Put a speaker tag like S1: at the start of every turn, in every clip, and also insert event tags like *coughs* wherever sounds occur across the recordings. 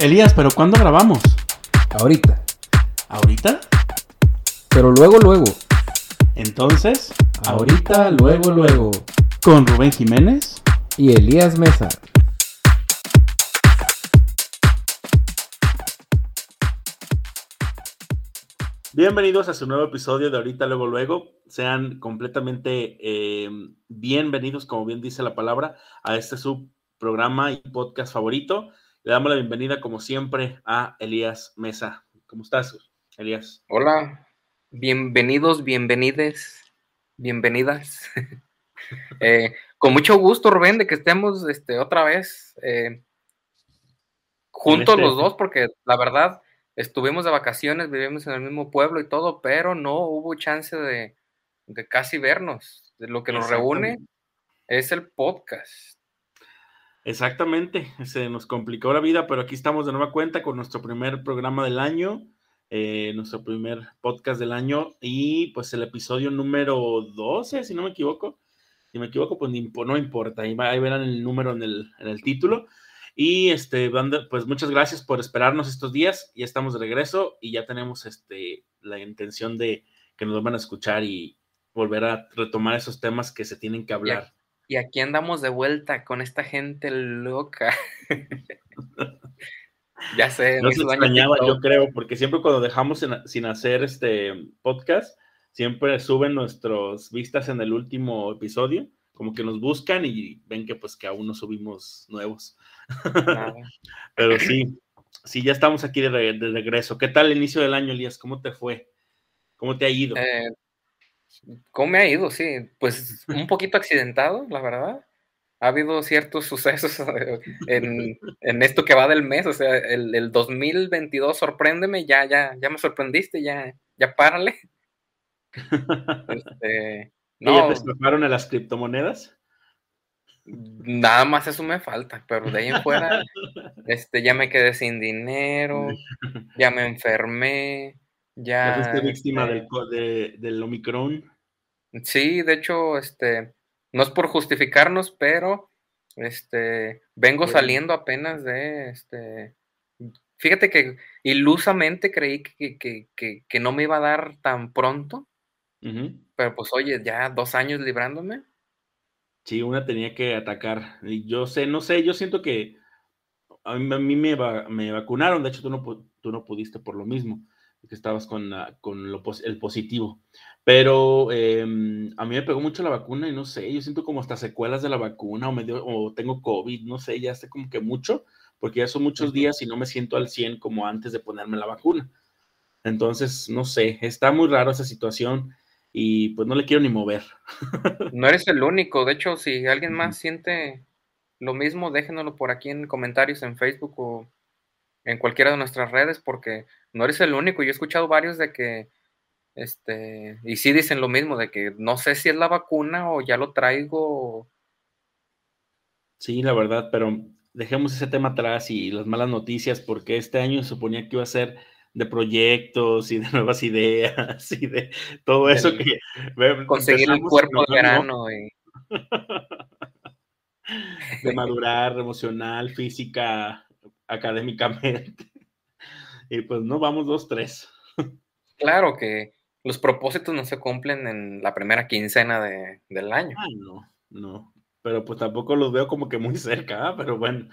S1: Elías, ¿pero cuándo grabamos?
S2: Ahorita.
S1: ¿Ahorita?
S2: Pero luego, luego.
S1: Entonces,
S2: Ahorita, luego, luego.
S1: con Rubén Jiménez.
S2: Y Elías Mesa.
S1: Bienvenidos a su nuevo episodio de Ahorita, luego, luego. Sean completamente eh, bienvenidos, como bien dice la palabra, a este su programa y podcast favorito. Le damos la bienvenida, como siempre, a Elías Mesa. ¿Cómo estás, Elías?
S3: Hola, bienvenidos, bienvenides, bienvenidas. *laughs* Eh, con mucho gusto, Rubén, de que estemos este, otra vez eh, juntos
S1: este-
S3: los dos, porque la verdad estuvimos de vacaciones, vivimos en el mismo pueblo y todo, pero no hubo chance de, de casi vernos. Lo que nos reúne es el podcast.
S1: Exactamente, se nos complicó la vida, pero aquí estamos de nueva cuenta con nuestro primer programa del año, eh, nuestro primer podcast del año y pues el episodio número 12, si no me equivoco. Si me equivoco, pues no importa, ahí, va- ahí verán el número en el, en el título. Y este, pues muchas gracias por esperarnos estos días, ya estamos de regreso y ya tenemos este, la intención de que nos van a escuchar y volver a retomar esos temas que se tienen que hablar.
S3: Y aquí andamos de vuelta con esta gente loca. *laughs* ya sé,
S1: No se extrañaba, yo creo, porque siempre cuando dejamos sin, sin hacer este podcast, siempre suben nuestras vistas en el último episodio, como que nos buscan y ven que pues que aún no subimos nuevos. *laughs* Pero sí, sí, ya estamos aquí de, re- de regreso. ¿Qué tal el inicio del año, Elías? ¿Cómo te fue? ¿Cómo te ha ido?
S3: Eh, ¿Cómo me ha ido? Sí, pues un *laughs* poquito accidentado, la verdad. Ha habido ciertos sucesos *laughs* en, en esto que va del mes, o sea, el, el 2022, sorpréndeme, ya, ya, ya me sorprendiste, ya, ya párale. Este, *laughs*
S1: ¿Y ya
S3: no,
S1: te estafaron a las criptomonedas?
S3: nada más eso me falta, pero de ahí en fuera, este, ya me quedé sin dinero, ya me enfermé,
S1: ¿Ya fuiste víctima
S3: este,
S1: del, de- del Omicron?
S3: Sí, de hecho, este, no es por justificarnos, pero este, vengo
S1: Bueno.
S3: saliendo apenas de, este, fíjate que ilusamente creí que, que, que, que no me iba a dar tan pronto, pero pues oye, ya dos años librándome.
S1: Sí, una tenía que atacar. Yo sé, no sé, yo siento que a mí, a mí me, va- me vacunaron, de hecho tú no, tú no pudiste por lo mismo, que estabas con, la- con lo el positivo. Pero eh, a mí me pegó mucho la vacuna y no sé, yo siento como hasta secuelas de la vacuna o, me dio- o tengo COVID, no sé, ya sé como que mucho, porque ya son muchos días y no me siento al 100 como antes de ponerme la vacuna. Entonces, no sé, está muy raro esa situación y pues no le quiero ni mover.
S3: No eres el único, de hecho, si alguien más siente lo mismo, déjenoslo por aquí en comentarios en Facebook o en cualquiera de nuestras redes, porque no eres el único. Yo he escuchado varios de que, este, y sí dicen lo mismo, de que no sé si es la vacuna o ya lo traigo.
S1: Sí, la verdad, pero dejemos ese tema atrás y las malas noticias, porque este año se suponía que iba a ser de proyectos y de *laughs* nuevas ideas y de todo eso
S3: Del-
S1: que
S3: conseguir el cuerpo de
S1: pero no,
S3: verano. y- *laughs*
S1: de madurar emocional, física, académicamente. *laughs* Y pues no, vamos dos, tres.
S3: claro que los propósitos no se cumplen en la primera quincena de- del año.
S1: Ah, no, no. pero pues tampoco los veo como que muy cerca, ¿ah? pero bueno,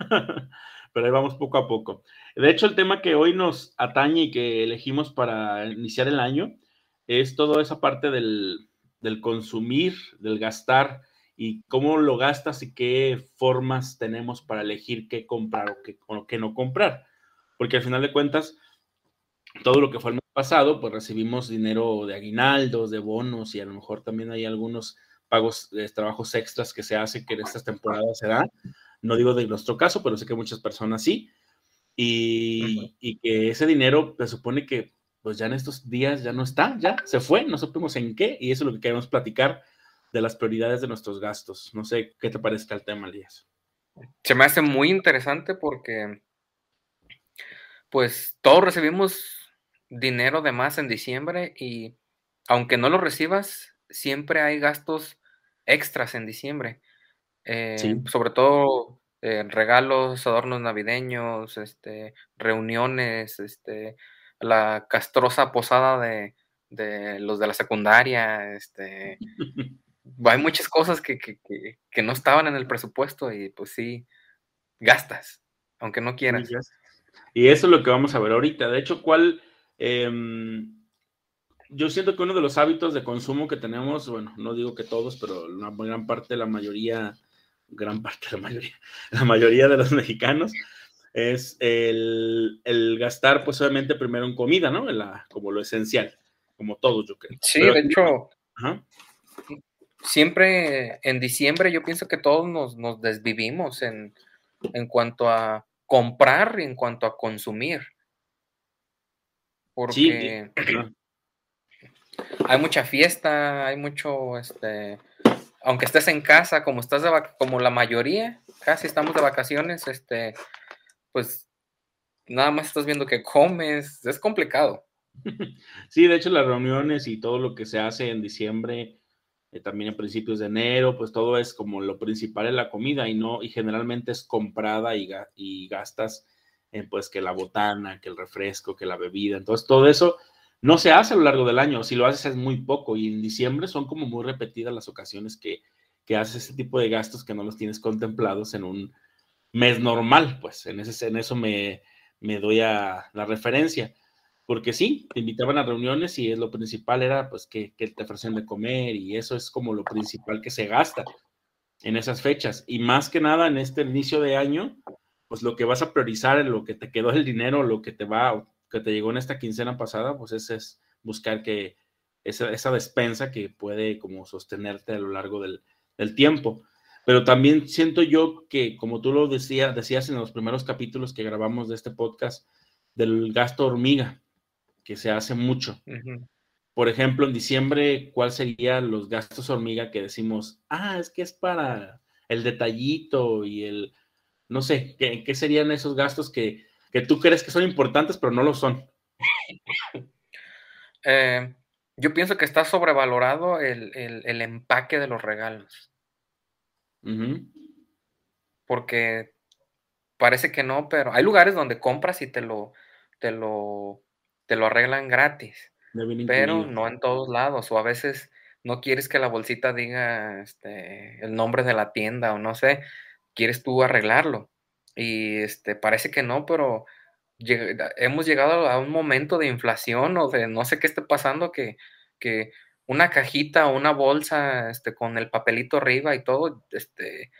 S1: *laughs* pero ahí vamos poco a poco. De hecho, el tema que hoy nos atañe y que elegimos para iniciar el año es toda esa parte del, del consumir, del gastar y cómo lo gastas y qué formas tenemos para elegir qué comprar o qué, o qué no comprar. Porque al final de cuentas, todo lo que fue el mes pasado, pues recibimos dinero de aguinaldos, de bonos y a lo mejor también hay algunos pagos de trabajos extras que se hacen que en estas temporadas se dan. No digo de nuestro caso, pero sé que muchas personas sí. Y, y, que ese dinero se supone que pues ya en estos días ya no está, ya se fue, no supimos en qué, y eso es lo que queremos platicar de las prioridades de nuestros gastos. No sé qué te parezca el tema, Elías.
S3: Se me hace muy interesante porque pues todos recibimos dinero de más en diciembre y aunque no lo recibas, siempre hay gastos extras en diciembre. Eh, sobre todo eh, regalos, adornos navideños, este, reuniones, este, la castrosa posada de, los de la secundaria, este, *laughs* hay muchas cosas que, que, no estaban en el presupuesto y pues sí, gastas, aunque no quieras.
S1: Y eso es lo que vamos a ver ahorita. De hecho, ¿cuál Em, yo siento que uno de los hábitos de consumo que tenemos, bueno, no digo que todos, pero una gran parte, la mayoría, gran parte, la mayoría, *laughs* la mayoría de los mexicanos, es el, gastar, pues obviamente primero en comida, ¿no? la, como lo esencial, como todos, yo creo.
S3: Sí, de hecho, siempre en diciembre yo pienso que todos nos, nos desvivimos en, en cuanto a comprar y en cuanto a consumir porque *clears throat* hay mucha fiesta, hay mucho, este, aunque estés en casa, como estás de como la mayoría, casi estamos de vacaciones, este, pues nada más estás viendo que comes, es complicado. *laughs*
S1: Sí, de hecho las reuniones y todo lo que se hace en diciembre, eh, también a principios de enero, pues todo es como lo principal en la comida y no, y generalmente es comprada y, y gastas pues que la botana, que el refresco, que la bebida. Entonces, todo eso no se hace a lo largo del año. Si lo haces es muy poco. Y en diciembre son como muy repetidas las ocasiones que, que haces ese tipo de gastos que no los tienes contemplados en un mes normal. Pues en, ese, en eso me, me doy a la referencia. Porque sí, te invitaban a reuniones y lo principal era pues que, que te ofrecen de comer y eso es como lo principal que se gasta en esas fechas. Y más que nada en este inicio de año, pues lo que vas a priorizar en lo que te quedó el dinero, lo que te va, que te llegó en esta quincena pasada, pues ese es buscar que esa, esa despensa que puede como sostenerte a lo largo del, tiempo. Pero también siento yo que, como tú lo decías, decías en los primeros capítulos que grabamos de este podcast, del gasto hormiga, que se hace mucho. Por ejemplo, en diciembre, ¿cuál serían los gastos hormiga que decimos, ah, es que es para el detallito y el, no sé, ¿qué, serían esos gastos que, tú crees que son importantes, pero no lo son? *laughs*
S3: Eh, yo pienso que está sobrevalorado el, empaque de los regalos. Porque parece que no, pero hay lugares donde compras y te lo, te lo, te lo arreglan gratis. Pero no en todos lados. O a veces no quieres que la bolsita diga este, el nombre de la tienda o no sé quieres tú arreglarlo. Y este, parece que no, pero hemos llegado a un momento de inflación o de no sé qué esté pasando que, que una cajita o una bolsa este, con el papelito arriba y todo, este,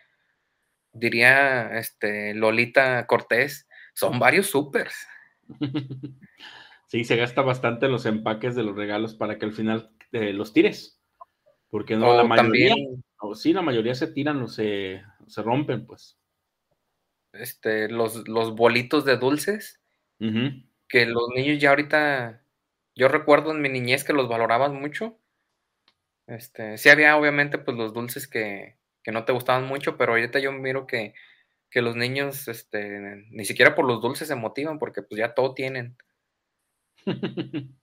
S3: diría este, Lolita Cortés, son varios supers. *laughs*
S1: Sí, se gasta bastante los empaques de los regalos para que al final eh, los tires. Porque no, la mayoría, o sí, la mayoría se tiran o se, se rompen, pues.
S3: Este, los, los bolitos de dulces, que los niños ya ahorita, yo recuerdo en mi niñez que los valoraban mucho. Este, sí había obviamente pues los dulces que, que no te gustaban mucho, pero ahorita yo miro que, que los niños, este, ni siquiera por los dulces se motivan, porque pues ya todo tienen. *laughs*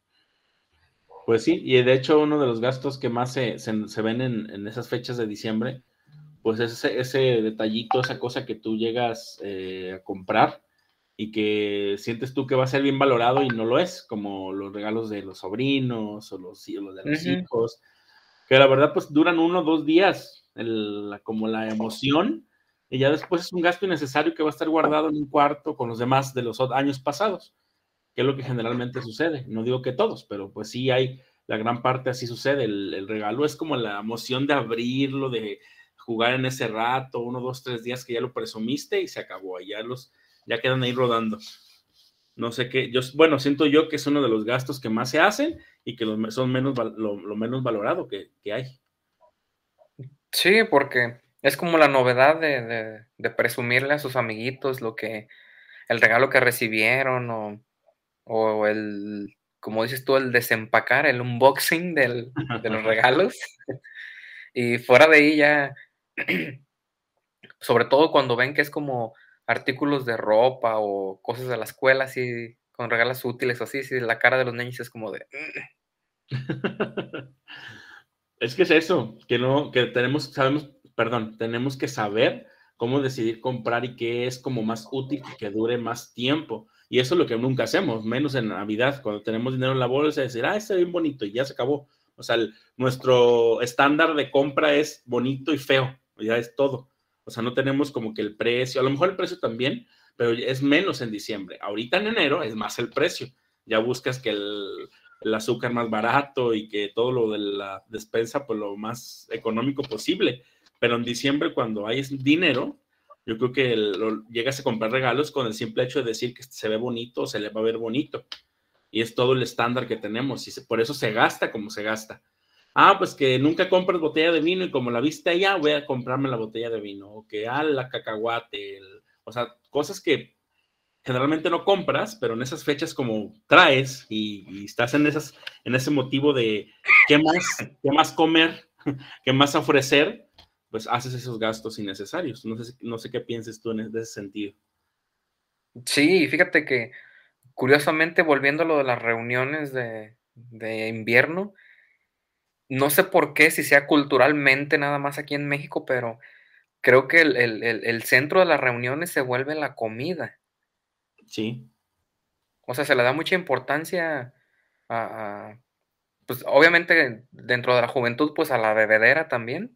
S1: Pues sí, y de hecho uno de los gastos que más se, se, ven en, en, esas fechas de diciembre, pues es ese, ese detallito, esa cosa que tú llegas eh, a comprar y que sientes tú que va a ser bien valorado y no lo es, como los regalos de los sobrinos o los, de los hijos, que la verdad pues duran uno o dos días el, como la emoción, y ya después es un gasto innecesario que va a estar guardado en un cuarto con los demás de los años pasados, que es lo que generalmente sucede. No digo que todos, pero pues sí hay, la gran parte así sucede. El, regalo es como la emoción de abrirlo, de jugar en ese rato, uno, dos, tres días que ya lo presumiste y se acabó, ya los, ya quedan ahí rodando. No sé qué, yo, bueno, siento yo que es uno de los gastos que más se hacen y que son menos, lo, menos valorado que, hay.
S3: Sí, porque es como la novedad de, presumirle a sus amiguitos lo que, el regalo que recibieron o, o el, como dices tú, el desempacar, el unboxing del, de los *laughs* regalos. y fuera de ahí ya, *clears throat* sobre todo cuando ven que es como artículos de ropa o cosas de la escuela, así, con regalos útiles o así, sí, la cara de los niños es como de... Mm". *laughs*
S1: es que es eso, que no, que tenemos, sabemos, perdón, tenemos que saber cómo decidir comprar y qué es como más útil y que dure más tiempo. Y eso es lo que nunca hacemos, menos en Navidad, cuando tenemos dinero en la bolsa, decir, ah, está bien bonito y ya se acabó. O sea, nuestro estándar de compra es bonito y feo, ya es todo. O sea, no tenemos como que el precio, a lo mejor el precio también, pero es menos en diciembre. Ahorita en enero es más el precio. Ya buscas que el, azúcar más barato y que todo lo de la despensa, pues lo más económico posible. Pero en diciembre, cuando hay dinero, yo creo que llegas a comprar regalos con el simple hecho de decir que se ve bonito, se le va a ver bonito. Y es todo el estándar que tenemos. Y por eso se gasta como se gasta ah, pues que nunca compras botella de vino y como la viste allá, voy a comprarme la botella de vino, o que ah, la cacahuate, o sea, cosas que generalmente no compras, pero en esas fechas como traes y, estás en, esas, en ese motivo de qué más, qué más comer, *laughs* qué más ofrecer, pues haces esos gastos innecesarios. No sé, no sé qué pienses tú en ese sentido.
S3: Sí, fíjate que curiosamente, volviendo a lo de las reuniones de, de invierno, no sé por qué, si sea culturalmente nada más aquí en México, pero creo que el, centro de las reuniones se vuelve la comida.
S1: Sí.
S3: O sea, se le da mucha importancia a, pues obviamente dentro de la juventud, pues a la bebedera también,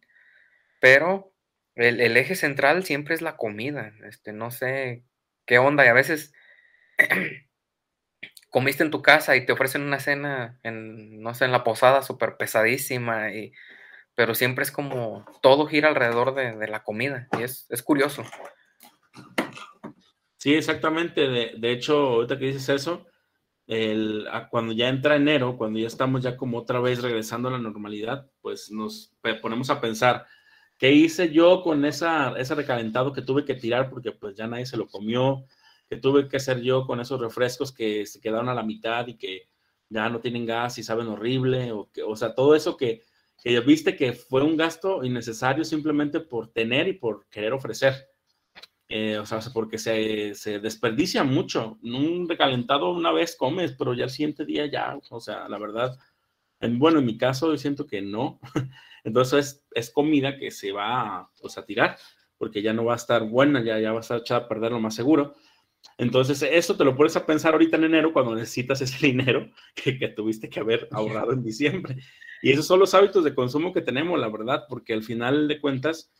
S3: pero el, eje central siempre es la comida. Este, no sé qué onda, y a veces *clears throat* comiste en tu casa y te ofrecen una cena en, no sé, en la posada súper pesadísima, y, pero siempre es como todo gira alrededor de, la comida y es, curioso.
S1: Sí, exactamente. De, hecho, ahorita que dices eso, el, cuando ya entra enero, cuando ya estamos ya como otra vez regresando a la normalidad, pues nos ponemos a pensar, ¿qué hice yo con esa, ese recalentado que tuve que tirar porque pues ya nadie se lo comió? que tuve que hacer yo con esos refrescos que se quedaron a la mitad y que ya no tienen gas y saben horrible, o, que, o sea, todo eso que, que viste que fue un gasto innecesario simplemente por tener y por querer ofrecer. Eh, o sea, porque se, se, desperdicia mucho. Un recalentado una vez comes, pero ya el siguiente día ya, o sea, la verdad, en, bueno, en mi caso yo siento que no. *laughs* Entonces es, comida que se va pues, a tirar, porque ya no va a estar buena, ya, ya va a estar echada a perder lo más seguro. Entonces, eso te lo pones a pensar ahorita en enero cuando necesitas ese *laughs* dinero que, tuviste que haber ahorrado en diciembre. Y esos son los hábitos de consumo que tenemos, la verdad, porque al final de cuentas,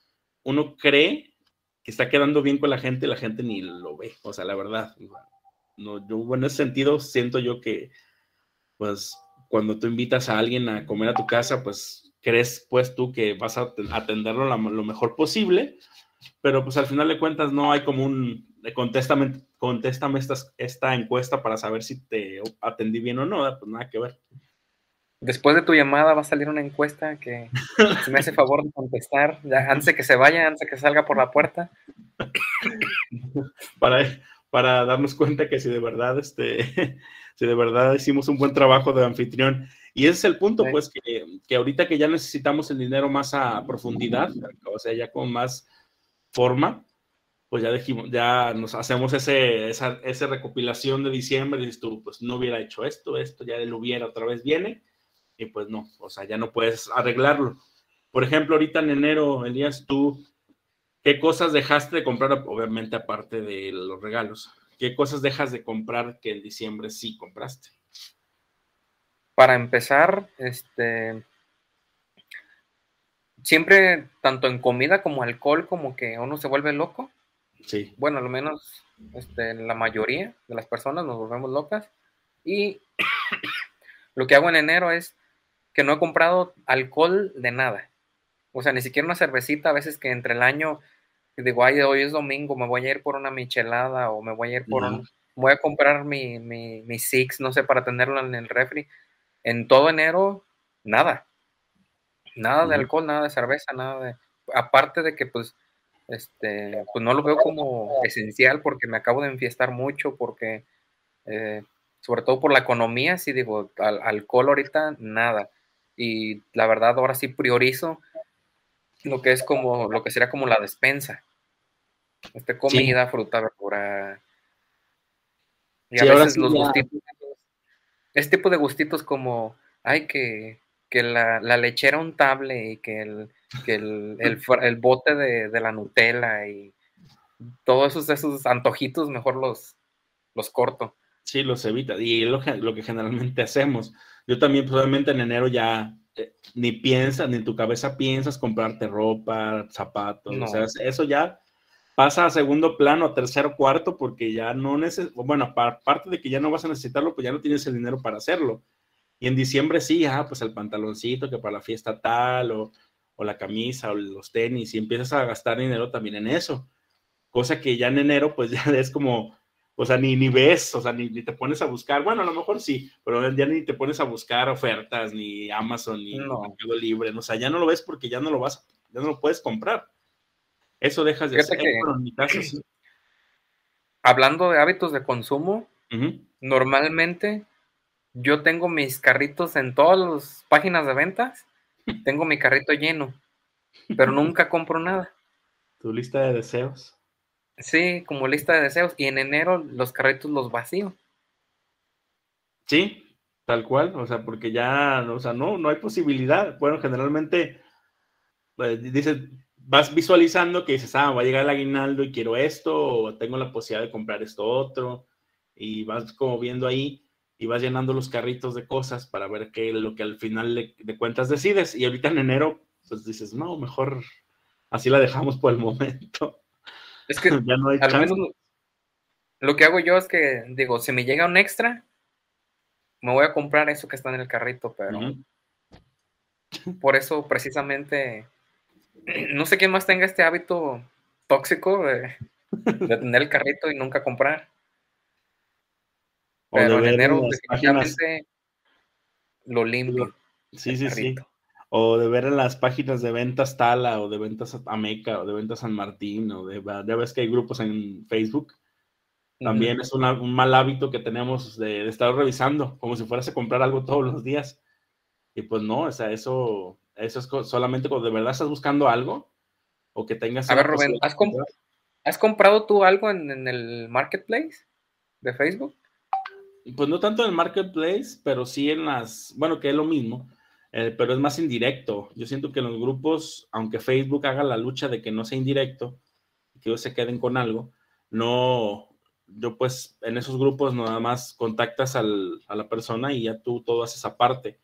S1: uno cree que está quedando bien con la gente y la gente ni lo ve. O sea, la verdad, no, yo en ese sentido siento yo que, pues, cuando tú invitas a alguien a comer a tu casa, pues crees pues tú que vas a atenderlo lo mejor posible, pero pues al final de cuentas no hay como un, contéstame, contéstame esta, esta encuesta para saber si te atendí bien o no, pues nada que ver.
S3: Después de tu llamada va a salir una encuesta que si me hace favor de contestar, ya, antes de que se vaya, antes de que salga por la puerta. *coughs*
S1: para, para darnos cuenta que si de verdad, este, si de verdad hicimos un buen trabajo de anfitrión. Y ese es el punto, pues, que, que ahorita que ya necesitamos el dinero más a profundidad, o sea, ya con más forma, pues ya dijimos, ya nos hacemos ese, esa, recopilación de diciembre y dices tú, pues no hubiera hecho esto, esto ya lo hubiera otra vez viene, y pues no, o sea, ya no puedes arreglarlo. Por ejemplo, ahorita en enero, Elías, tú, ¿qué cosas dejaste de comprar, obviamente aparte de los regalos? ¿Qué cosas dejas de comprar que en diciembre sí compraste?
S3: Para empezar, este, siempre, tanto en comida como alcohol, como que uno se vuelve loco.
S1: Sí.
S3: Bueno, al menos este, la mayoría de las personas nos volvemos locas. Y *coughs* lo que hago en enero es que no he comprado alcohol de nada. O sea, ni siquiera una cervecita, a veces que entre el año digo, ay, hoy es domingo, me voy a ir por una michelada o me voy a ir por un, voy a comprar mi, mi, mi Six, no sé, para tenerlo en el refri. En todo enero, nada. Nada de alcohol, nada de cerveza, nada de... Aparte de que, pues, este, pues no lo veo como esencial porque me acabo de enfiestar mucho, porque, eh, sobre todo por la economía, sí digo, alcohol ahorita, nada. Y la verdad, ahora sí priorizo lo que es como, lo que sería como la despensa. Este, comida, fruta, verdura. Y a veces los gustitos, este tipo de gustitos como, ay, que que la, la lechera untable y que el, que el, el, *laughs* bote de, de, la Nutella y todos esos, esos antojitos mejor los, los corto.
S1: Sí, los evita. Y es lo que, lo que generalmente hacemos. Yo también probablemente en enero ya eh, ni piensas, ni en tu cabeza piensas comprarte ropa, zapatos. O sea, eso ya pasa a segundo plano, a tercero, cuarto, porque ya no necesitas, bueno, aparte de que ya no vas a necesitarlo, pues ya no tienes el dinero para hacerlo. Y en diciembre sí, ah, pues el pantaloncito que para la fiesta tal, o, o, la camisa, o los tenis, y empiezas a gastar dinero también en eso. Cosa que ya en enero, pues *laughs* ya es como, o sea, ni, ni ves, o sea, ni, ni, te pones a buscar. Bueno, a lo mejor sí, pero ya ni te pones a buscar ofertas, ni Amazon, ni no. Mercado Libre. O sea, ya no lo ves porque ya no lo vas, ya no lo puedes comprar. Eso dejas de hacer. en mi caso, sí. *clears throat*
S3: Hablando de hábitos de consumo, uh -huh. normalmente yo tengo mis carritos en todas las páginas de ventas, *laughs* tengo mi carrito lleno, pero *laughs* nunca compro nada.
S1: ¿Tu lista de deseos?
S3: Sí, como lista de deseos. Y en enero los carritos los vacío.
S1: Sí, tal cual. O sea, porque ya, o sea, no, no hay posibilidad. Bueno, generalmente pues, dices, vas visualizando que dices, ah, va a llegar el aguinaldo y quiero esto, o tengo la posibilidad de comprar esto otro, y vas como viendo ahí y vas llenando los carritos de cosas para ver qué lo que al final de, de, cuentas decides. Y ahorita en enero, pues dices, no, mejor así la dejamos por el momento.
S3: Es que *laughs* ya no hay al menos lo que hago yo es que digo, si me llega un extra, me voy a comprar eso que está en el carrito, pero uh -huh. por eso precisamente, no sé quién más tenga este hábito tóxico de, de tener el carrito y nunca comprar. Pero en enero definitivamente lo limpio.
S1: Sí, sí, sí. O de ver en las páginas de ventas Tala, o de ventas Ameca, o de ventas San Martín, o de, ya ves que hay grupos en Facebook. También uh -huh. es una, un mal hábito que tenemos de, de, estar revisando, como si fueras a comprar algo todos los días. Y pues no, o sea, eso, eso es solamente cuando de verdad estás buscando algo, o que tengas...
S3: A ver, Rubén, ¿has, comp ¿has comprado tú algo en, en el marketplace de Facebook?
S1: Pues no tanto en el marketplace, pero sí en las, bueno, que es lo mismo, eh, pero es más indirecto. Yo siento que en los grupos, aunque Facebook haga la lucha de que no sea indirecto, que ellos se queden con algo, no, yo pues en esos grupos nada más contactas al, a la persona y ya tú todo haces aparte.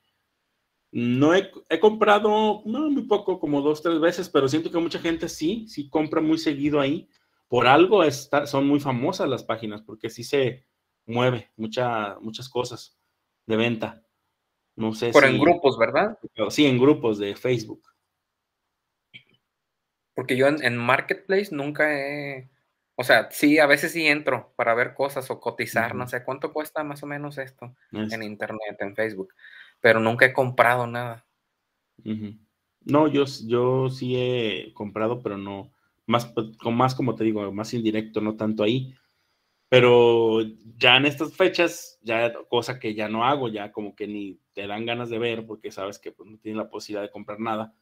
S1: No he, he, comprado, no, muy poco, como dos, tres veces, pero siento que mucha gente sí, sí compra muy seguido ahí. Por algo está, son muy famosas las páginas, porque sí se, mueve mucha, muchas cosas de venta. No sé
S3: Pero si, en grupos, ¿verdad?
S1: Sí, en grupos de Facebook.
S3: Porque yo en, en, Marketplace nunca he. O sea, sí, a veces sí entro para ver cosas o cotizar, uh -huh. no sé cuánto cuesta más o menos esto es. en Internet, en Facebook. Pero nunca he comprado nada.
S1: Uh -huh. No, yo, yo sí he comprado, pero no. Más, con más, como te digo, más indirecto, no tanto ahí pero ya en estas fechas, ya cosa que ya no hago, ya como que ni te dan ganas de ver porque sabes que pues, no tienes la posibilidad de comprar nada.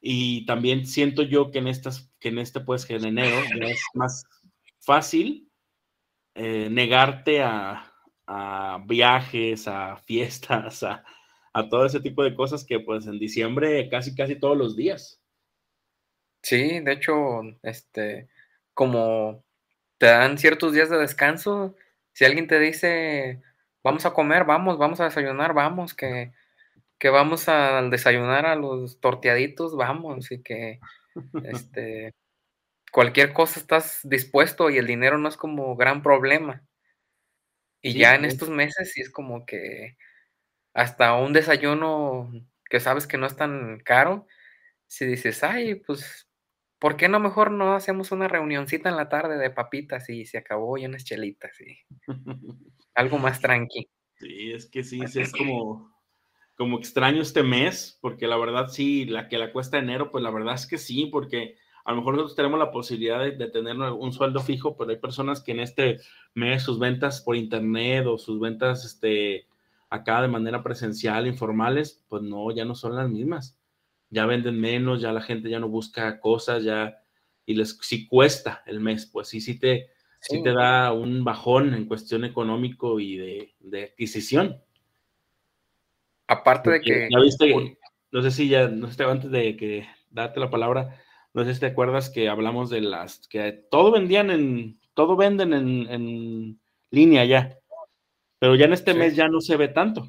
S1: Y también siento yo que en estas, que en este pues que en enero ya es más fácil eh, negarte a, a, viajes, a fiestas, a, a, todo ese tipo de cosas que pues en diciembre casi casi todos los días.
S3: Sí, de hecho, este, como te dan ciertos días de descanso. Si alguien te dice, vamos a comer, vamos, vamos a desayunar, vamos, que, que vamos a desayunar a los torteaditos, vamos, y que este, cualquier cosa estás dispuesto y el dinero no es como gran problema. Y
S1: Sí,
S3: ya en
S1: sí.
S3: estos meses sí es como que hasta un desayuno que sabes que no es tan caro, si dices, ay, pues, ¿por qué no mejor no hacemos una reunioncita en la tarde de papitas y se acabó y unas chelitas *laughs* y algo más tranqui?
S1: Sí, es que sí, sí, es como, como extraño este mes, porque la verdad sí, la que la cuesta enero, pues la verdad es que sí, porque a lo mejor nosotros tenemos la posibilidad de, de tener un sueldo fijo, pero hay personas que en este mes sus ventas por internet o sus ventas este, acá de manera presencial, informales, pues no, ya no son las mismas. Ya venden menos, ya la gente ya no busca cosas, ya, y les sí cuesta el mes, pues sí, sí te, sí
S3: Sí.
S1: te da un bajón en cuestión económico y de, de adquisición.
S3: Aparte de que
S1: ya viste,
S3: un-
S1: no sé si ya, no sé, antes de que darte la palabra, no sé si te acuerdas que hablamos de las, que todo vendían en, todo venden en, en línea ya, pero ya en este
S3: Sí.
S1: mes ya no se ve tanto.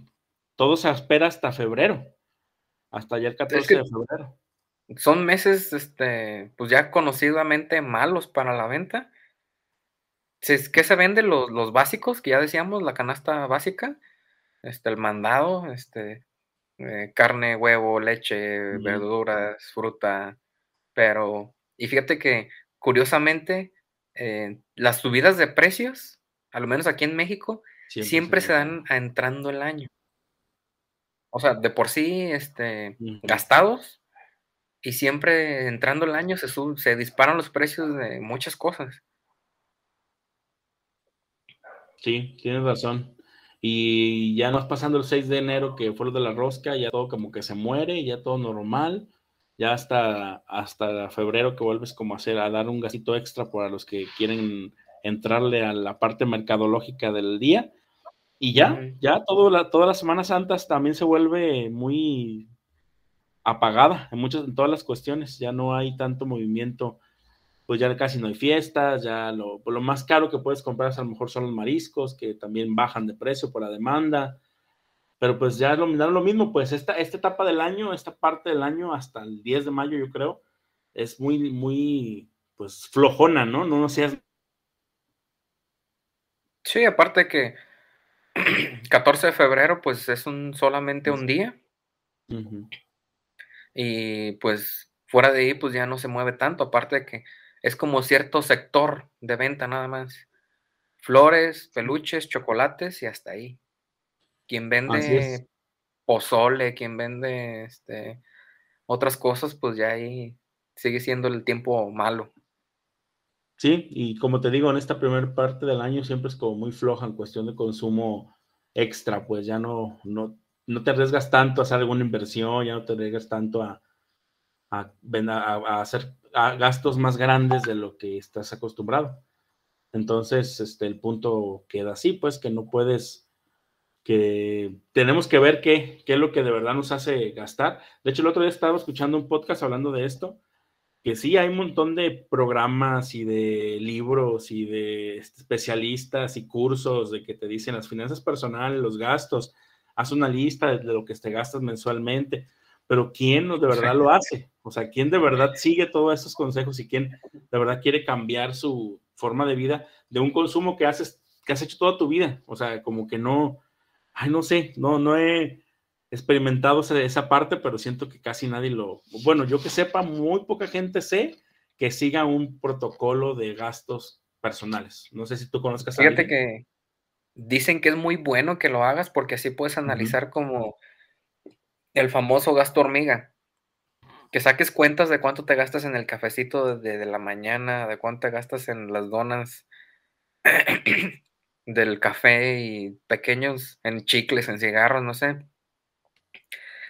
S1: Todo se espera hasta febrero, hasta ya el 14
S3: que-
S1: de febrero.
S3: son meses, este, pues ya conocidamente malos para la venta. Que se venden los, los básicos, que ya decíamos, la canasta básica, este, el mandado, este, eh, carne, huevo, leche, verduras, fruta, pero, y fíjate que curiosamente, eh, las subidas de precios, a lo menos aquí en México, siempre, se dan a entrando el año. O sea, de por sí, este, gastados, y siempre entrando el año se, sub- se disparan los precios de muchas cosas.
S1: Sí, tienes razón. Y ya nos pasando el 6 de enero, que fue lo de la rosca, ya todo como que se muere, ya todo normal. Ya hasta, hasta febrero que vuelves como a hacer, a dar un gastito extra para los que quieren entrarle a la parte mercadológica del día. Y ya, ya todo la, todas las Semanas Santas también se vuelve muy apagada en muchas, en todas las cuestiones. Ya no hay tanto movimiento pues ya casi no hay fiestas, ya lo, lo, más caro que puedes comprar a lo mejor son los mariscos, que también bajan de precio por la demanda, pero pues ya es lo, lo mismo, pues esta, esta etapa del año, esta parte del año hasta el 10 de mayo yo creo, es muy, muy, pues flojona, ¿no? No, no seas...
S3: Sí, aparte que *clears throat* 14 de febrero pues es un, solamente un día
S1: Uh -huh.
S3: y pues fuera de ahí pues ya no se mueve tanto, aparte de que es como cierto sector de venta nada más. Flores, peluches, chocolates y hasta ahí. Quien vende pozole, quien vende este, otras cosas, pues ya ahí sigue siendo el tiempo malo.
S1: Sí, y como te digo, en esta primera parte del año siempre es como muy floja en cuestión de consumo extra, pues ya no, no, no te arriesgas tanto a hacer alguna inversión, ya no te arriesgas tanto a, a, a, hacer gastos más grandes de lo que estás acostumbrado. Entonces, este, el punto queda así, pues que no puedes, que tenemos que ver qué, qué es lo que de verdad nos hace gastar. De hecho, el otro día estaba escuchando un podcast hablando de esto, que sí hay un montón de programas y de libros y de especialistas y cursos de que te dicen las finanzas personales, los gastos, haz una lista de lo que te gastas mensualmente, pero ¿quién de verdad lo hace? O sea, ¿quién de verdad sigue todos estos consejos y quién de verdad quiere cambiar su forma de vida de un consumo que haces, que has hecho toda tu vida? O sea, como que no, ay, no sé, no, no he experimentado esa parte, pero siento que casi nadie lo, bueno, yo que sepa, muy poca gente sé que siga un protocolo de gastos personales. No sé si tú conozcas
S3: Fíjate a que dicen que es muy bueno que lo hagas porque así puedes analizar uh -huh. como el famoso gasto hormiga. Que saques cuentas de cuánto te gastas en el cafecito de, de la mañana, de cuánto te gastas en las donas *clears throat* del café y pequeños en chicles, en cigarros, no sé.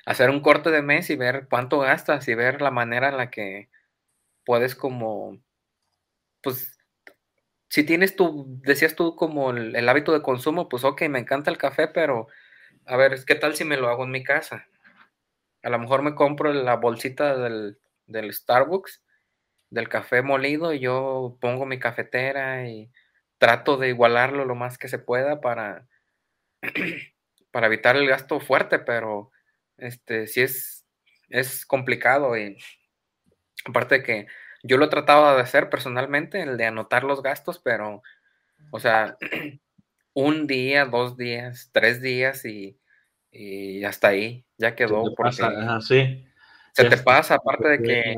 S3: Hacer un corte de mes y ver cuánto gastas y ver la manera en la que puedes como, pues, si tienes tu, decías tú como el, hábito de consumo, pues ok, me encanta el café, pero a ver, ¿qué tal si me lo hago en mi casa? A lo mejor me compro la bolsita del, del, Starbucks, del café molido, y yo pongo mi cafetera y trato de igualarlo lo más que se pueda para, *clears throat* para evitar el gasto fuerte, pero este, sí es, es complicado y aparte de que yo lo he tratado de hacer personalmente, el de anotar los gastos, pero, o sea, *clears throat* un día, dos días, tres días y, y hasta ahí, ya quedó.
S1: Se pasa, ajá, sí.
S3: Se te pasa, aparte de que,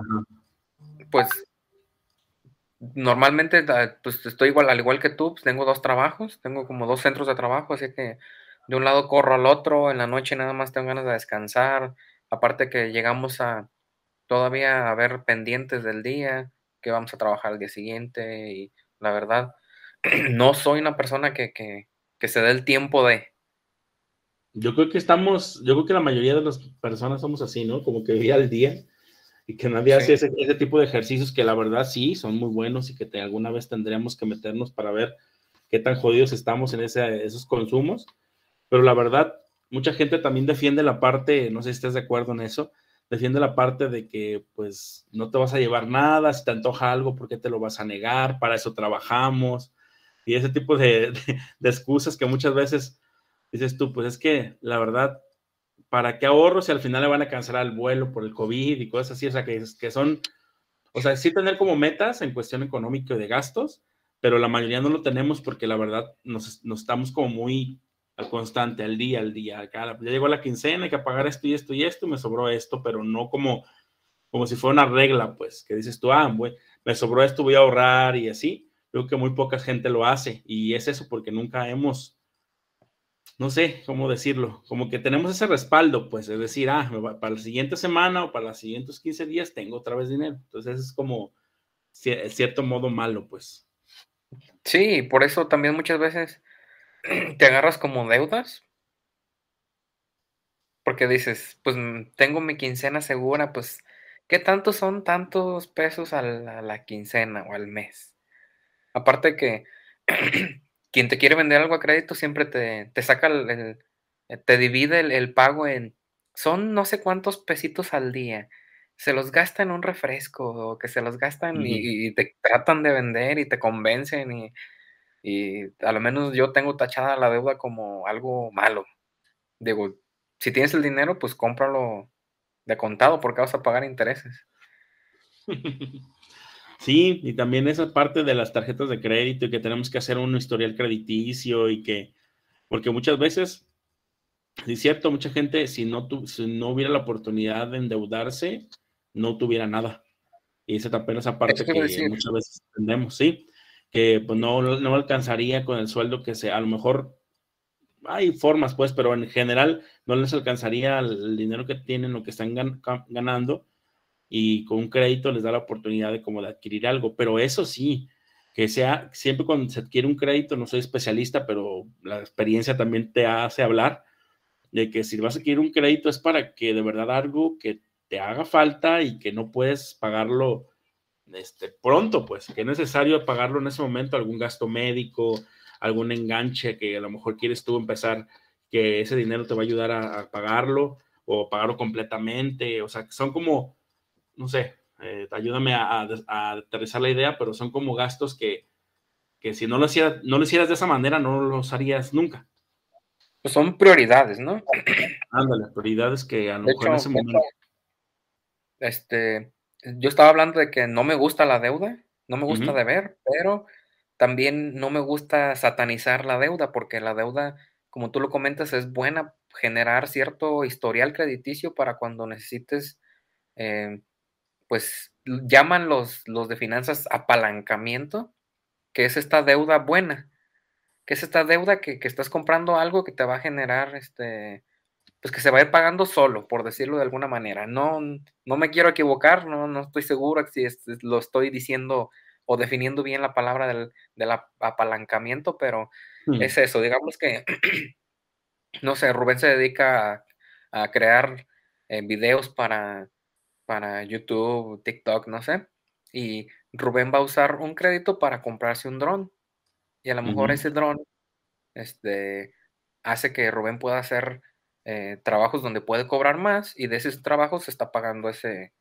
S3: pues, normalmente, pues, estoy igual, al igual que tú, pues, tengo dos trabajos, tengo como dos centros de trabajo, así que de un lado corro al otro, en la noche nada más tengo ganas de descansar, aparte que llegamos a todavía a ver pendientes del día, que vamos a trabajar el día siguiente y la verdad, *clears throat* no soy una persona que, que, que se dé el tiempo de,
S1: yo creo que estamos, yo creo que la mayoría de las personas somos así, ¿no? Como que día al día y que nadie hace ese, ese, tipo de ejercicios que la verdad sí son muy buenos y que te, alguna vez tendríamos que meternos para ver qué tan jodidos estamos en ese, esos consumos. Pero la verdad, mucha gente también defiende la parte, no sé si estás de acuerdo en eso, defiende la parte de que pues no te vas a llevar nada, si te antoja algo, ¿por qué te lo vas a negar? Para eso trabajamos. Y ese tipo de, de, excusas que muchas veces dices tú, pues es que la verdad, ¿para qué ahorro si al final le van a cancelar el vuelo por el COVID y cosas así? O sea, que, que son, o sea, sí tener como metas en cuestión económica y de gastos, pero la mayoría no lo tenemos porque la verdad nos, nos estamos como muy al constante, al día, al día. Acá, ya llegó la quincena, hay que pagar esto y esto y esto, me sobró esto, pero no como, como si fuera una regla, pues, que dices tú, ah, me sobró esto, voy a ahorrar y así. Creo que muy poca gente lo hace y es eso porque nunca hemos no sé cómo decirlo, como que tenemos ese respaldo, pues, es decir, ah, para la siguiente semana o para los siguientes 15 días tengo otra vez dinero. Entonces es como cierto modo malo, pues.
S3: Sí, por eso también muchas veces *clears throat* te agarras como deudas. Porque dices, pues mm, tengo mi quincena segura, pues, ¿qué tanto son tantos pesos a la, a la quincena o al mes? Aparte que *clears throat* quien te quiere vender algo a crédito siempre te, te saca el, eh, te divide el, pago en, son no sé cuántos pesitos al día. Se los gasta en un refresco o que se los gastan y, te tratan de vender y te convencen y, y a lo menos yo tengo tachada la deuda como algo malo. Digo, si tienes el dinero, pues cómpralo de contado porque vas a pagar intereses. *laughs*
S1: Sí, y también esa parte de las tarjetas de crédito y que tenemos que hacer un historial crediticio y que, porque muchas veces, es cierto, mucha gente, si no, tu, si no hubiera la oportunidad de endeudarse, no tuviera nada. Y esa también esa parte que muchas veces entendemos, sí, que pues no, no alcanzaría con el sueldo que sea, a lo mejor hay formas, pues, pero en general no les alcanzaría el dinero que tienen o que están ganando y con un crédito les da la oportunidad de como de adquirir algo, pero eso sí, que sea, siempre cuando se adquiere un crédito, no soy especialista, pero la experiencia también te hace hablar de que si vas a adquirir un crédito es para que de verdad algo que te haga falta y que no puedes pagarlo este, pronto, pues, que es necesario pagarlo en ese momento, algún gasto médico, algún enganche que a lo mejor quieres tú empezar, que ese dinero te va a ayudar a, a pagarlo o pagarlo completamente, o sea, son como no sé, eh, ayúdame a, a, aterrizar la idea, pero son como gastos que, que si no lo, hicieras, no lo hicieras de esa manera, no los harías nunca.
S3: Pues son prioridades, ¿no?
S1: Ándale, prioridades que a lo mejor en ese momento.
S3: Este, yo estaba hablando de que no me gusta la deuda, no me gusta uh -huh. deber, pero también no me gusta satanizar la deuda, porque la deuda, como tú lo comentas, es buena generar cierto historial crediticio para cuando necesites eh, pues llaman los, los de finanzas apalancamiento, que es esta deuda buena, que es esta deuda que, que, estás comprando algo que te va a generar, este, pues que se va a ir pagando solo, por decirlo de alguna manera. No, no me quiero equivocar, no, no estoy seguro si es, lo estoy diciendo o definiendo bien la palabra del, del apalancamiento, pero mm. es eso, digamos que, *clears throat* no sé, Rubén se dedica a, a crear eh, videos para para YouTube, TikTok, no sé. Y Rubén va a usar un crédito para comprarse un dron. Y a lo mejor ese dron este, hace que Rubén pueda hacer eh, trabajos donde puede cobrar más y de esos trabajos se está pagando ese,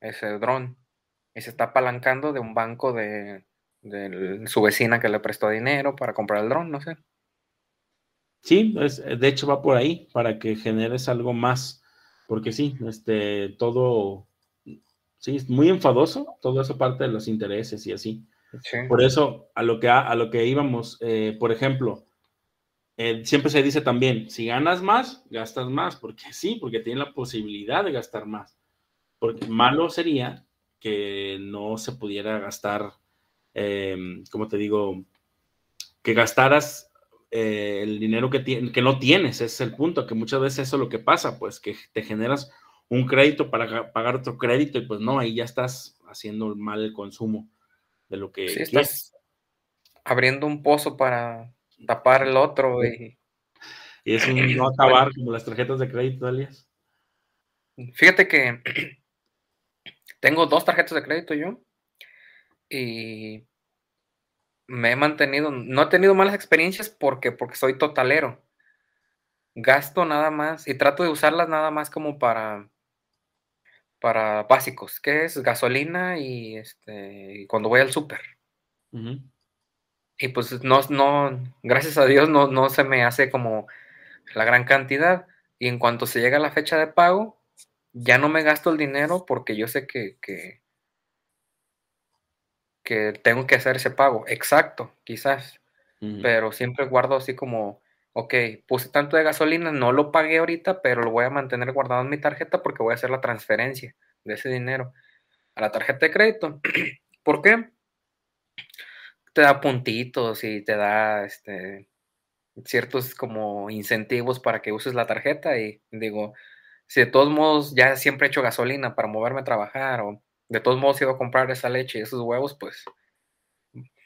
S3: ese dron. Y se está apalancando de un banco de, de su vecina que le prestó dinero para comprar el dron, no sé.
S1: Sí, es, de hecho va por ahí, para que generes algo más porque sí, este, todo, sí, es muy enfadoso, todo eso parte de los intereses y así. Por eso, a lo que, a, lo que íbamos, eh, por ejemplo, eh, siempre se dice también, si ganas más, gastas más, porque sí, porque tiene la posibilidad de gastar más. Porque malo sería que no se pudiera gastar, eh, como te digo, que gastaras eh, el dinero que, que no tienes, ese es el punto, que muchas veces eso es lo que pasa, pues que te generas un crédito para pagar otro crédito y pues no, ahí ya estás haciendo mal el consumo de lo que
S3: sí, estás abriendo un pozo para tapar el otro y,
S1: y es un *clears throat* no acabar como las tarjetas de crédito, Alias.
S3: Fíjate que *clears throat* tengo dos tarjetas de crédito yo y me he mantenido, no he tenido malas experiencias porque, porque soy totalero. Gasto nada más y trato de usarlas nada más como para, para básicos, que es gasolina y este, cuando voy al súper. Y pues no, no, gracias a Dios no, no se me hace como la gran cantidad. Y en cuanto se llega la fecha de pago, ya no me gasto el dinero porque yo sé que, que, que tengo que hacer ese pago. Exacto, quizás. Pero siempre guardo así como, ok, puse tanto de gasolina, no lo pagué ahorita, pero lo voy a mantener guardado en mi tarjeta porque voy a hacer la transferencia de ese dinero a la tarjeta de crédito. *clears throat* ¿Por qué? Te da puntitos y te da este, ciertos como incentivos para que uses la tarjeta y digo, si de todos modos ya siempre he hecho gasolina para moverme a trabajar o de todos modos iba a comprar esa leche y esos huevos, pues,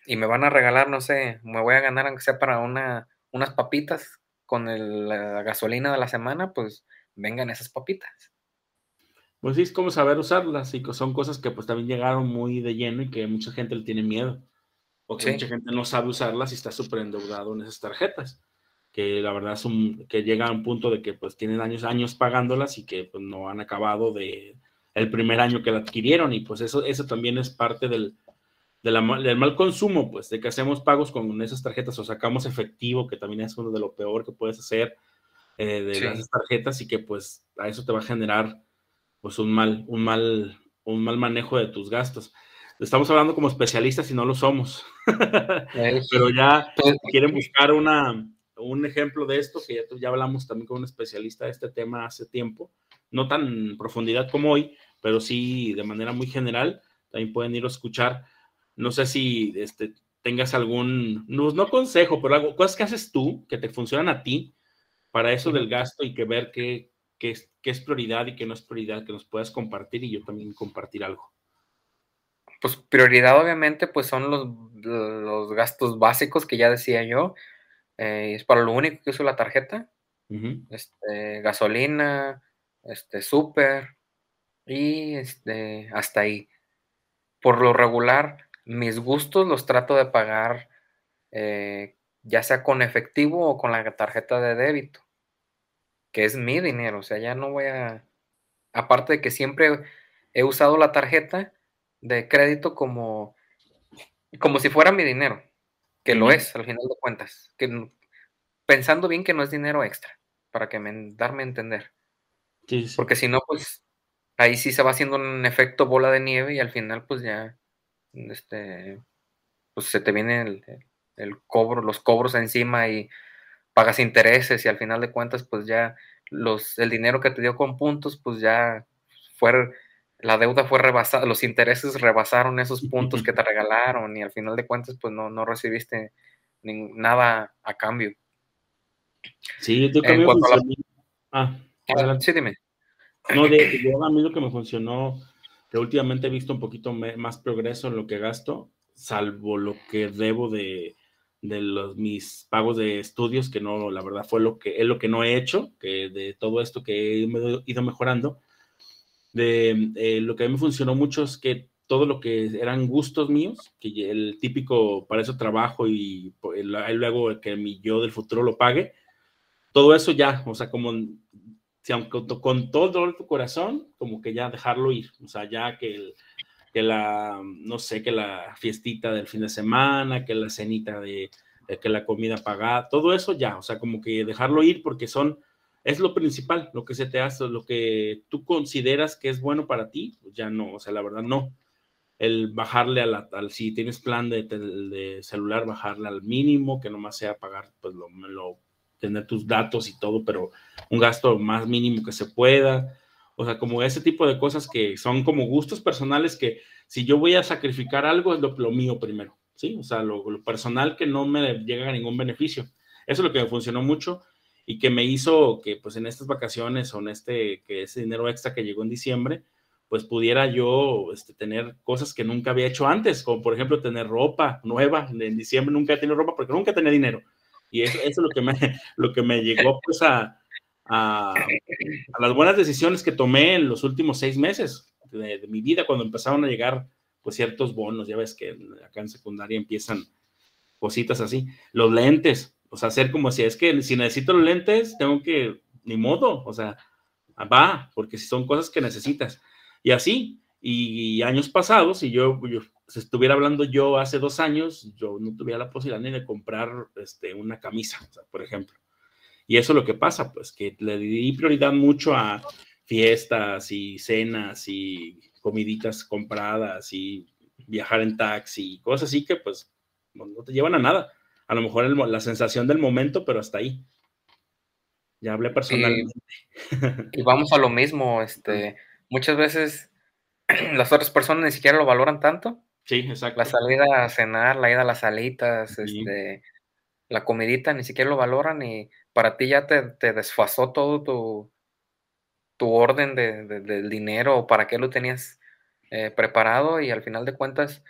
S3: y me van a regalar, no sé, me voy a ganar aunque sea para una, unas papitas con la gasolina de la semana, pues vengan esas papitas.
S1: Pues sí, es como saber usarlas y son cosas que pues también llegaron muy de lleno y que mucha gente le tiene miedo. O que mucha gente no sabe usarlas y está súper endeudado en esas tarjetas. Que la verdad es un, que llega a un punto de que pues tienen años, años pagándolas y que pues no han acabado de, el primer año que la adquirieron y pues eso, eso también es parte del, del mal consumo, pues de que hacemos pagos con esas tarjetas o sacamos efectivo, que también es uno de lo peor que puedes hacer eh, de las tarjetas y que pues a eso te va a generar pues un mal, un mal, un mal manejo de tus gastos. Estamos hablando como especialistas y no lo somos, *laughs* pero ya quieren buscar una, un ejemplo de esto, que ya, ya hablamos también con un especialista de este tema hace tiempo, no tan profundidad como hoy, pero sí de manera muy general, también pueden ir a escuchar. No sé si este, tengas algún, no, no consejo, pero algo, cosas que haces tú que te funcionan a ti para eso del gasto y que ver qué, qué, es, qué es prioridad y qué no es prioridad, que nos puedas compartir y yo también compartir algo.
S3: Pues prioridad obviamente pues son los, los gastos básicos que ya decía yo. Eh, es para lo único que uso la tarjeta. este, gasolina, este, súper, y este, hasta ahí. Por lo regular, mis gustos los trato de pagar eh, ya sea con efectivo o con la tarjeta de débito, que es mi dinero. O sea, ya no voy a... Aparte de que siempre he usado la tarjeta de crédito como, como si fuera mi dinero, que lo es al final de cuentas, que pensando bien que no es dinero extra, para que me, darme a entender. Porque si no, pues ahí sí se va haciendo un efecto bola de nieve y al final pues ya, este, pues se te viene el, cobro, los cobros encima y pagas intereses y al final de cuentas pues ya los, el dinero que te dio con puntos pues ya fue, la deuda fue rebasada, los intereses rebasaron esos puntos que te regalaron y al final de cuentas pues no, no recibiste nada a cambio.
S1: Sí, yo creo que... Ah, sí, dime. No, de, yo a mí lo que me funcionó, que últimamente he visto un poquito más progreso en lo que gasto, salvo lo que debo de, de los, mis pagos de estudios, que no, la verdad fue lo que es lo que no he hecho, que de todo esto que he ido mejorando, de eh, lo que a mí me funcionó mucho es que todo lo que eran gustos míos, que el típico para eso trabajo y, luego que mi yo del futuro lo pague, todo eso ya, o sea, como aunque con todo tu corazón, como que ya dejarlo ir, o sea, ya que, que la, no sé, que la fiestita del fin de semana, que la cenita de, que la comida pagada, todo eso ya, o sea, como que dejarlo ir porque son es lo principal, lo que se te hace, lo que tú consideras que es bueno para ti, pues ya no, o sea, la verdad no. El bajarle a la, al, si tienes plan de, de, celular, bajarle al mínimo, que nomás sea pagar, pues lo, lo, tener tus datos y todo, pero un gasto más mínimo que se pueda. O sea, como ese tipo de cosas que son como gustos personales que si yo voy a sacrificar algo es lo, mío primero, ¿sí? O sea, lo, lo personal que no me llega a ningún beneficio. Eso es lo que me funcionó mucho y que me hizo que pues en estas vacaciones o en este, que ese dinero extra que llegó en diciembre, pues pudiera yo este, tener cosas que nunca había hecho antes, como por ejemplo tener ropa nueva. En diciembre nunca he tenido ropa porque nunca tenía dinero. Y eso, eso es lo que me, *laughs* lo que me llegó pues a, a, a, las buenas decisiones que tomé en los últimos seis meses de, de, mi vida, cuando empezaron a llegar pues ciertos bonos. Ya ves que acá en secundaria empiezan cositas así. Los lentes, o sea, hacer como si es que si necesito los lentes, tengo que, ni modo, o sea, va, porque si son cosas que necesitas. Y así, y, años pasados, si yo, yo si estuviera hablando yo hace dos años, yo no tuviera la posibilidad ni de comprar este, una camisa, o sea, por ejemplo. Y eso es lo que pasa, pues que le di prioridad mucho a fiestas y cenas y comiditas compradas y viajar en taxi y cosas así que pues no te llevan a nada a lo mejor el, la sensación del momento, pero hasta ahí. Ya hablé personalmente.
S3: Y, y vamos a lo mismo, este, muchas veces *clears throat* las otras personas ni siquiera lo valoran tanto.
S1: Sí, exacto.
S3: La salida a cenar, la ida a las salitas, sí. este, la comidita, ni siquiera lo valoran y para ti ya te, te desfasó todo tu, tu orden de, de, del dinero o para qué lo tenías eh, preparado y al final de cuentas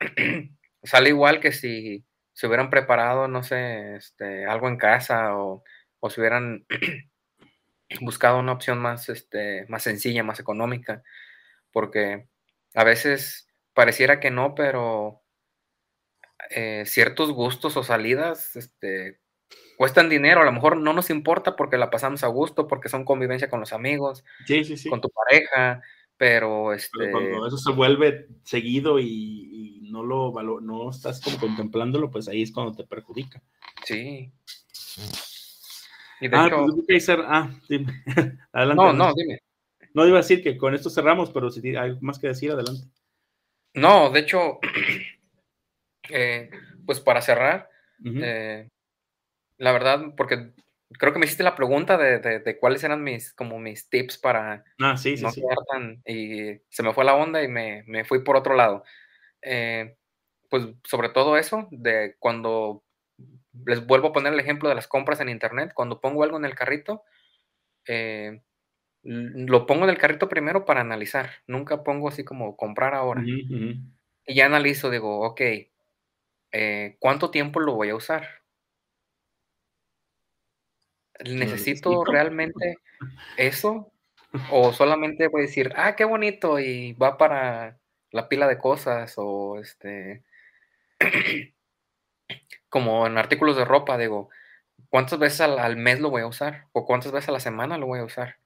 S3: *clears throat* sale igual que si se hubieran preparado, no sé, este, algo en casa o, o si hubieran *clears throat* buscado una opción más, este, más sencilla, más económica, porque a veces pareciera que no, pero eh, ciertos gustos o salidas este, cuestan dinero, a lo mejor no nos importa porque la pasamos a gusto, porque son convivencia con los amigos,
S1: sí, sí, sí.
S3: con tu pareja, pero, este...
S1: Pero cuando eso se vuelve seguido y no lo no estás como contemplándolo, pues ahí es cuando te perjudica.
S3: Sí.
S1: Y de ah, hecho... pues, ah, dime. *laughs*
S3: adelante. No, no, dime.
S1: No iba a decir que con esto cerramos, pero si hay más que decir, adelante.
S3: No, de hecho, *clears throat* eh, pues para cerrar, uh -huh. eh, la verdad, porque creo que me hiciste la pregunta de, de, de, cuáles eran mis, como mis tips para
S1: ah, sí, sí,
S3: no
S1: sí.
S3: tan, y se me fue la onda y me, me fui por otro lado. Eh, pues sobre todo eso, de cuando les vuelvo a poner el ejemplo de las compras en internet, cuando pongo algo en el carrito, eh, lo pongo en el carrito primero para analizar, nunca pongo así como comprar ahora.
S1: Uh -huh.
S3: Y ya analizo, digo, ok, eh, ¿cuánto tiempo lo voy a usar? ¿Necesito realmente eso? ¿O solamente voy a decir, ah, qué bonito y va para la pila de cosas? O este, *clears throat* como en artículos de ropa, digo, ¿cuántas veces al, al, mes lo voy a usar? ¿O cuántas veces a la semana lo voy a usar?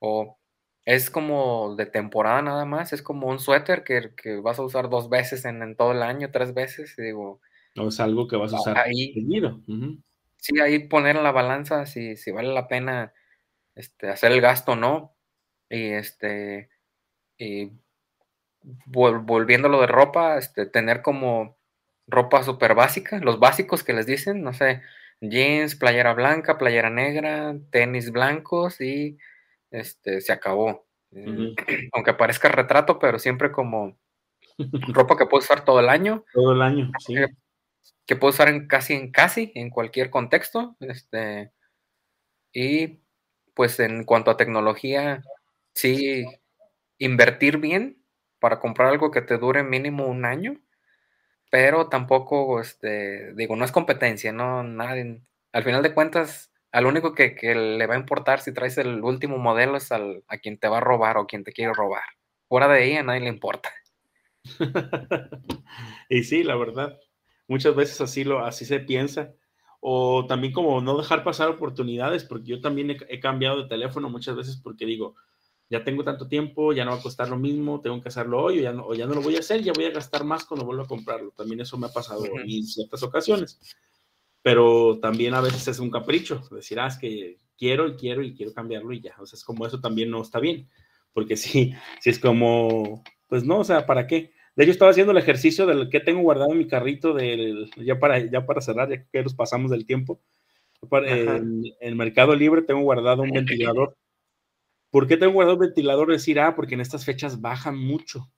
S3: ¿O es como de temporada nada más? ¿Es como un suéter que, que vas a usar dos veces en, en, todo el año, tres veces? Digo,
S1: o es algo que vas a usar
S3: ahí, seguido. Uh -huh sí, ahí poner en la balanza si, si vale la pena este, hacer el gasto o no. Y este, y volviéndolo de ropa, este, tener como ropa súper básica, los básicos que les dicen, no sé, jeans, playera blanca, playera negra, tenis blancos y este, se acabó. Uh *clears throat* -huh. Aunque parezca retrato, pero siempre como ropa que puedes usar todo el año.
S1: Todo el año, sí
S3: que puedo usar en casi en casi en cualquier contexto. Este, y pues en cuanto a tecnología, sí, invertir bien para comprar algo que te dure mínimo un año, pero tampoco, este, digo, no es competencia, no, nadie, al final de cuentas, al único que, le va a importar si traes el último modelo es al, a quien te va a robar o quien te quiere robar. Fuera de ahí a nadie le importa. *laughs*
S1: y sí, la verdad, muchas veces así, lo, así se piensa. O también como no dejar pasar oportunidades, porque yo también he, cambiado de teléfono muchas veces porque digo, ya tengo tanto tiempo, ya no va a costar lo mismo, tengo que hacerlo hoy o ya no, o ya no lo voy a hacer, ya voy a gastar más cuando vuelva a comprarlo. También eso me ha pasado uh -huh. en ciertas ocasiones. pero también a veces es un capricho, decir, ah, es que quiero y quiero y quiero cambiarlo y ya, o sea, es como eso también no está bien, porque sí, sí es como, pues no, o sea, ¿para qué? De hecho, estaba haciendo el ejercicio del que tengo guardado en mi carrito, del, ya, para, ya para cerrar, ya que nos pasamos del tiempo. en, en, Mercado Libre tengo guardado un *laughs* ventilador. ¿Por qué tengo guardado ventilador? Decir, ah, porque en estas fechas bajan mucho.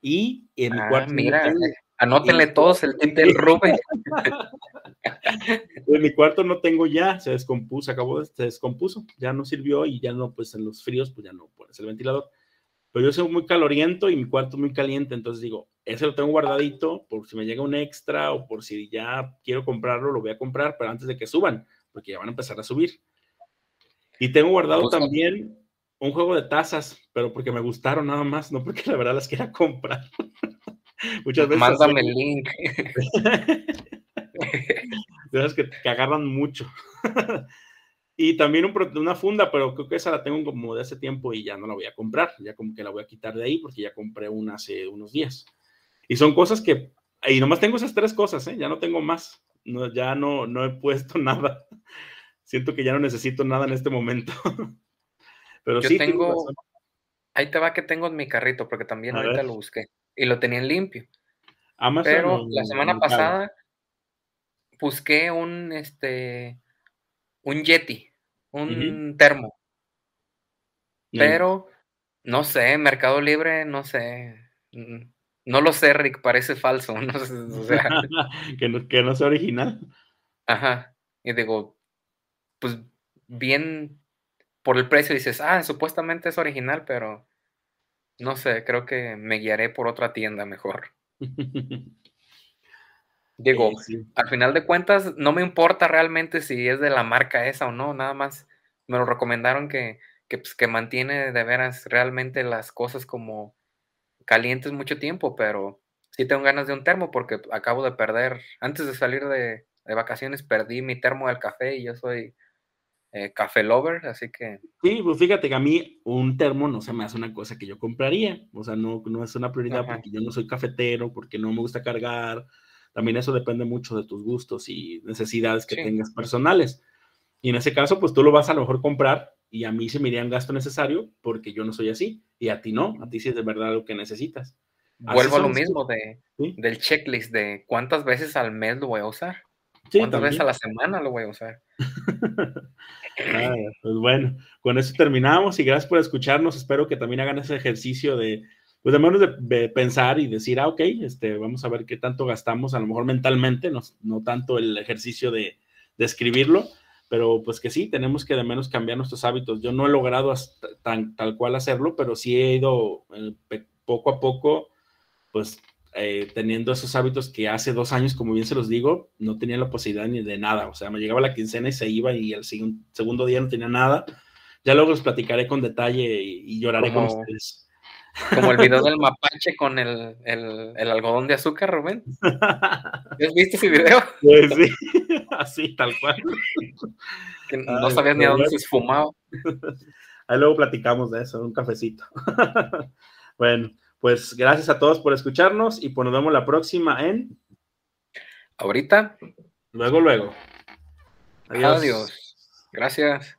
S1: Y en mi
S3: Ah,
S1: cuarto.
S3: mira,
S1: tengo-
S3: anótenle todos el tip del Rubén.
S1: en mi cuarto no tengo ya, se descompuso, acabó de, se descompuso, ya no sirvió y ya no, pues en los fríos, pues ya no pones el ventilador. Pero yo soy muy caloriento y mi cuarto es muy caliente, entonces digo, ese lo tengo guardadito por si me llega un extra o por si ya quiero comprarlo, lo voy a comprar, pero antes de que suban, porque ya van a empezar a subir. Y tengo guardado
S3: Pues,
S1: también un juego de tazas, pero porque me gustaron nada más, no porque la verdad las quiera comprar. *laughs* Muchas veces
S3: Mándame el link. *laughs*
S1: de esas que, que agarran mucho. *laughs* y también un una funda, pero creo que esa la tengo como de hace tiempo y ya no la voy a comprar, ya como que la voy a quitar de ahí porque ya compré una hace unos días. Y son cosas que, y nomás tengo esas tres cosas, ¿eh? ya no tengo más, no, ya no, no he puesto nada. Siento que ya no necesito nada en este momento. Pero
S3: Yo
S1: sí,
S3: tengo-. Ahí te va que tengo en mi carrito, porque también
S1: A
S3: ahorita
S1: ver.
S3: lo busqué. Y lo tenía en limpio.
S1: Amazon
S3: Pero la semana pasada busqué un este un Yeti, un termo,
S1: Ahí.
S3: pero no sé, Mercado Libre, no sé. No lo sé, Rick, parece falso. *laughs* No sé, o sea, *laughs*
S1: que, no, que no sea original.
S3: ajá. Y digo, pues bien por el precio dices, ah, supuestamente es original, pero no sé, creo que me guiaré por otra tienda mejor. *laughs* Digo,
S1: Eh, sí.
S3: al final de cuentas, no me importa realmente si es de la marca esa o no, nada más me lo recomendaron que, que, pues, que mantiene de veras realmente las cosas como calientes mucho tiempo, pero sí tengo ganas de un termo porque acabo de perder, antes de salir de, de vacaciones, perdí mi termo del café y yo soy eh, café lover, así que
S1: Sí, pues fíjate que a mí un termo no se me hace una cosa que yo compraría, o sea, no, no es una prioridad
S3: Ajá.
S1: porque yo no soy cafetero, porque no me gusta cargar, también eso depende mucho de tus gustos y necesidades que
S3: Sí.
S1: tengas personales. Y en ese caso, pues tú lo vas a lo mejor comprar y a mí se me iría un gasto necesario porque yo no soy así y a ti no, a ti sí es de verdad lo que necesitas. Así
S3: vuelvo a lo mismo de,
S1: Sí,
S3: del checklist de cuántas veces al mes lo voy a usar,
S1: sí,
S3: cuántas veces a la semana lo voy a usar.
S1: Ah, pues bueno, con eso terminamos y gracias por escucharnos. Espero que también hagan ese ejercicio de, pues de menos de, de pensar y decir, ah, ok, este, vamos a ver qué tanto gastamos, a lo mejor mentalmente, no, no tanto el ejercicio de, de escribirlo, pero pues que sí, tenemos que de menos cambiar nuestros hábitos. Yo no he logrado hasta tan, tal cual hacerlo, pero sí he ido eh, poco a poco, pues eh, teniendo esos hábitos que hace dos años, como bien se los digo, no tenía la posibilidad ni de nada. O sea, me llegaba la quincena y se iba y el segun- segundo día no tenía nada. Ya luego los platicaré con detalle y, y lloraré con
S3: Como-
S1: ustedes.
S3: Como el video *laughs* del mapache con el, el- el algodón de azúcar, Rubén. ¿Has visto ese video?
S1: Pues sí, *laughs* así, tal cual.
S3: Que no
S1: Ay,
S3: sabías ni a dónde se esfumaba. *laughs*
S1: Ahí luego platicamos de eso, un cafecito. bueno, pues gracias a todos por escucharnos y pues nos vemos la próxima en
S3: Ahorita,
S1: luego, luego.
S3: adiós. Gracias.